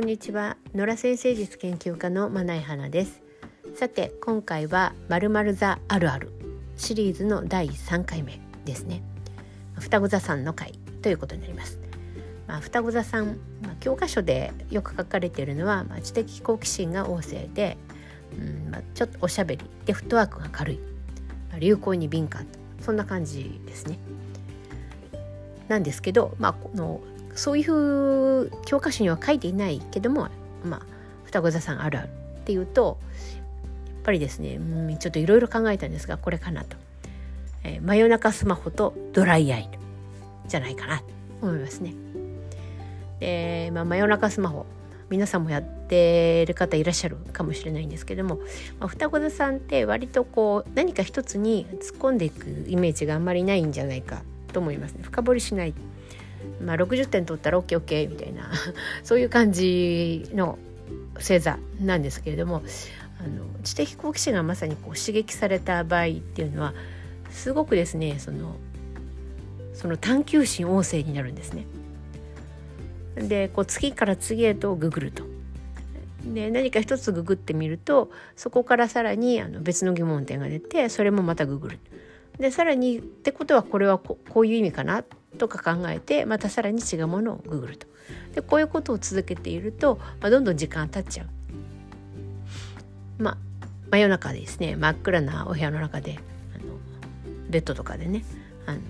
こんにちは。野良先生術研究家のまないはなです。さて今回はまるまる座あるあるシリーズの第3回目ですね。双子座さんの回ということになります。まあ、双子座さん、まあ、教科書でよく書かれているのは、まあ、知的好奇心が旺盛で、うんまあ、ちょっとおしゃべりでフットワークが軽い、まあ、流行に敏感とそんな感じですね。なんですけど、まあ、このそういう教科書には書いていないけども、まあ、双子座さんあるあるっていうとやっぱりですね、う、ちょっといろいろ考えたんですがこれかなと、えー、真夜中スマホとドライアイじゃないかなと思いますね。で、まあ、真夜中スマホ皆さんもやってる方いらっしゃるかもしれないんですけども、まあ、双子座さんって割とこう何か一つに突っ込んでいくイメージがあんまりないんじゃないかと思いますね深掘りしないまあ、60点取ったら OKOK みたいな そういう感じの星座なんですけれどもあの知的好奇心がまさにこう刺激された場合っていうのはすごくですねそのその探求心旺盛になるんですね。でこう次から次へとググると。で何か一つググってみるとそこからさらにあの別の疑問点が出てそれもまたググる。でさらにってことはこれはここういう意味かなとか考えてまたさらに違うものをググるとでこういうことを続けていると、まあ、どんどん時間経っちゃう。まあ真夜中ですね真っ暗なお部屋の中であのベッドとかでねあの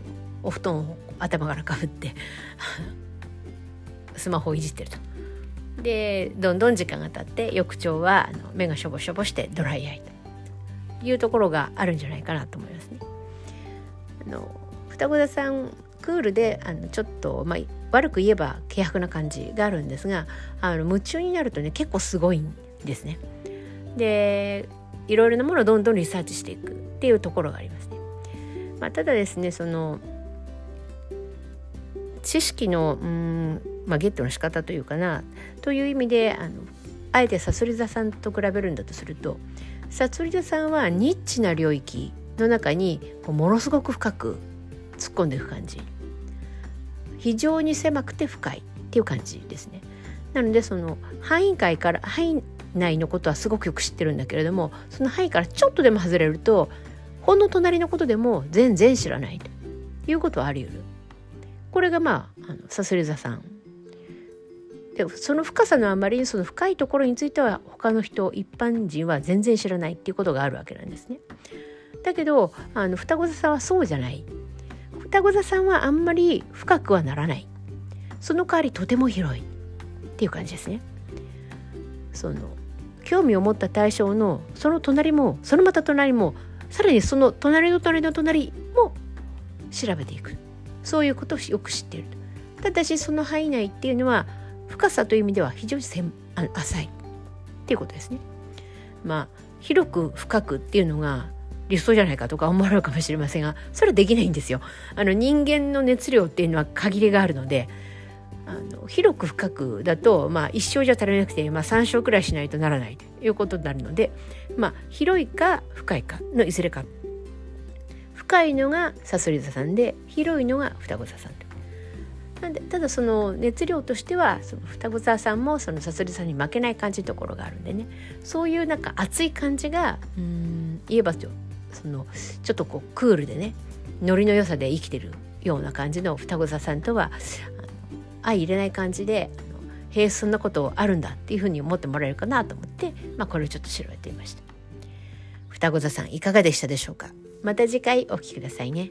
お布団を頭からかぶって スマホをいじってると。でどんどん時間が経って翌朝はあの目がしょぼしょぼしてドライアイというところがあるんじゃないかなと思いますね。あの双子座さんクールであのちょっと、まあ、悪く言えば軽薄な感じがあるんですがあの夢中になるとね結構すごいんですね。でいろいろなものをどんどんリサーチしていくっていうところがありますね。まあ、ただですねその知識のうん、まあ、ゲットの仕方というかなという意味であのあえてさそり座さんと比べるんだとするとさそり座さんはニッチな領域の中にこうものすごく深く突っ込んでいく感じ非常に狭くて深いっていう感じですね。なのでその範囲外から範囲内のことはすごくよく知ってるんだけれどもその範囲からちょっとでも外れるとほんの隣のことでも全然知らないということはあり得る。これがまああのさすり座さんでその深さのあまりにその深いところについては他の人一般人は全然知らないっていうことがあるわけなんですね。だけどあの双子座さんはそうじゃない双子座さんはあんまり深くはならない。その代わりとても広い。っていう感じですね。その興味を持った対象のその隣もそのまた隣もさらにその隣の隣の隣も調べていく。そういうことをよく知っている。ただしその範囲内っていうのは深さという意味では非常に浅い。っていうことですね。まあ広く深くっていうのが理想じゃないかとか思われるかもしれませんがそれはできないんですよ。あの人間の熱量っていうのは限りがあるのであの広く深くだと、まあ、一生じゃ足りなくて、まあ、3升くらいしないとならないということになるので、まあ、広いか深いかのいずれか。深いのがさそり座さんで広いのが双子座さん。なんでただその熱量としてはその双子座さんもそのさそり座に負けない感じのところがあるんでね。そういうなんか熱い感じがうん言えばそのちょっとこうクールでねノリの良さで生きてるような感じの双子座さんとは相入れない感じで「へえそんなことあるんだ」っていうふうに思ってもらえるかなと思って、まあ、これをちょっと調べてみました。双子座さんいかがでしたでしょうか？また次回お聴きくださいね。